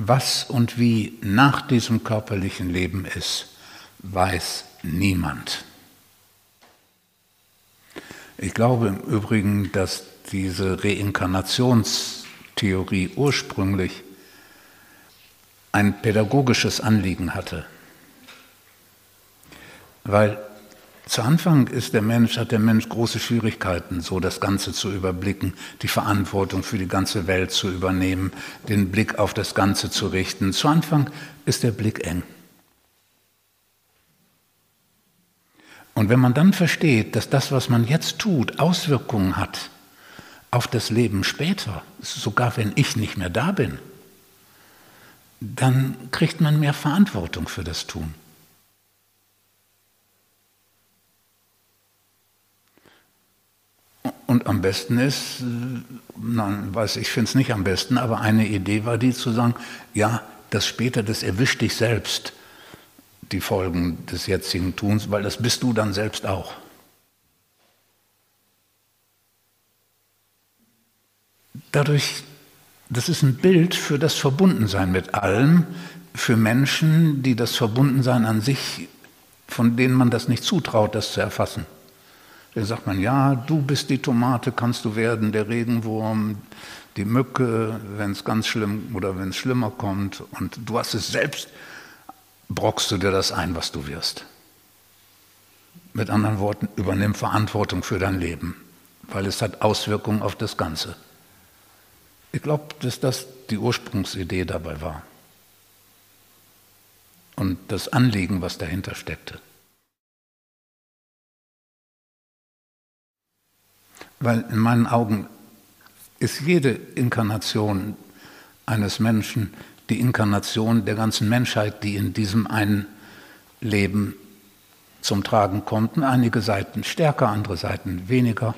Was und wie nach diesem körperlichen Leben ist, weiß niemand. Ich glaube im Übrigen, dass diese Reinkarnationstheorie ursprünglich ein pädagogisches Anliegen hatte. Weil zu Anfang ist der Mensch, hat der Mensch große Schwierigkeiten, so das Ganze zu überblicken, die Verantwortung für die ganze Welt zu übernehmen, den Blick auf das Ganze zu richten. Zu Anfang ist der Blick eng. Und wenn man dann versteht, dass das, was man jetzt tut, Auswirkungen hat auf das Leben später, sogar wenn ich nicht mehr da bin, dann kriegt man mehr Verantwortung für das Tun. Und am besten ist, nein, weiß ich, finde es nicht am besten, aber eine Idee war die zu sagen, ja, das später, das erwischt dich selbst die Folgen des jetzigen Tuns, weil das bist du dann selbst auch. Dadurch, das ist ein Bild für das Verbundensein mit allem, für Menschen, die das Verbundensein an sich, von denen man das nicht zutraut, das zu erfassen. Da sagt man, ja, du bist die Tomate, kannst du werden, der Regenwurm, die Mücke, wenn es ganz schlimm oder wenn es schlimmer kommt und du hast es selbst brockst du dir das ein, was du wirst. Mit anderen Worten, übernimm Verantwortung für dein Leben, weil es hat Auswirkungen auf das Ganze. Ich glaube, dass das die Ursprungsidee dabei war. Und das Anliegen, was dahinter steckte. Weil in meinen Augen ist jede Inkarnation eines Menschen die Inkarnation der ganzen Menschheit, die in diesem einen Leben zum Tragen kommt. Einige Seiten stärker, andere Seiten weniger.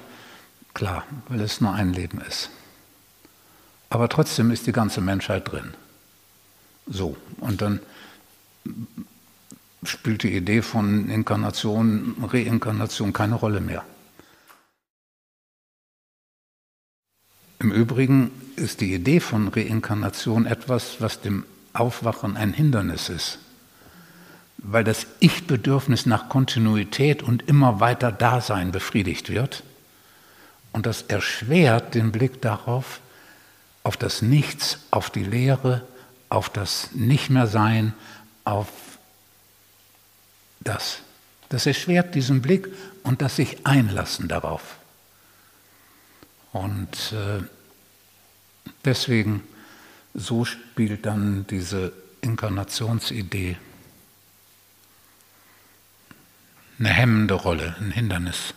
Klar, weil es nur ein Leben ist. Aber trotzdem ist die ganze Menschheit drin. So, und dann spielt die Idee von Inkarnation, Reinkarnation keine Rolle mehr. Im Übrigen ist die Idee von Reinkarnation etwas, was dem Aufwachen ein Hindernis ist, weil das Ich-Bedürfnis nach Kontinuität und immer weiter Dasein befriedigt wird. Und das erschwert den Blick darauf, auf das Nichts, auf die Leere, auf das Nicht-mehr-Sein, auf das. Das erschwert diesen Blick und das sich einlassen darauf. Und äh, deswegen, so spielt dann diese Inkarnationsidee eine hemmende Rolle, ein Hindernis.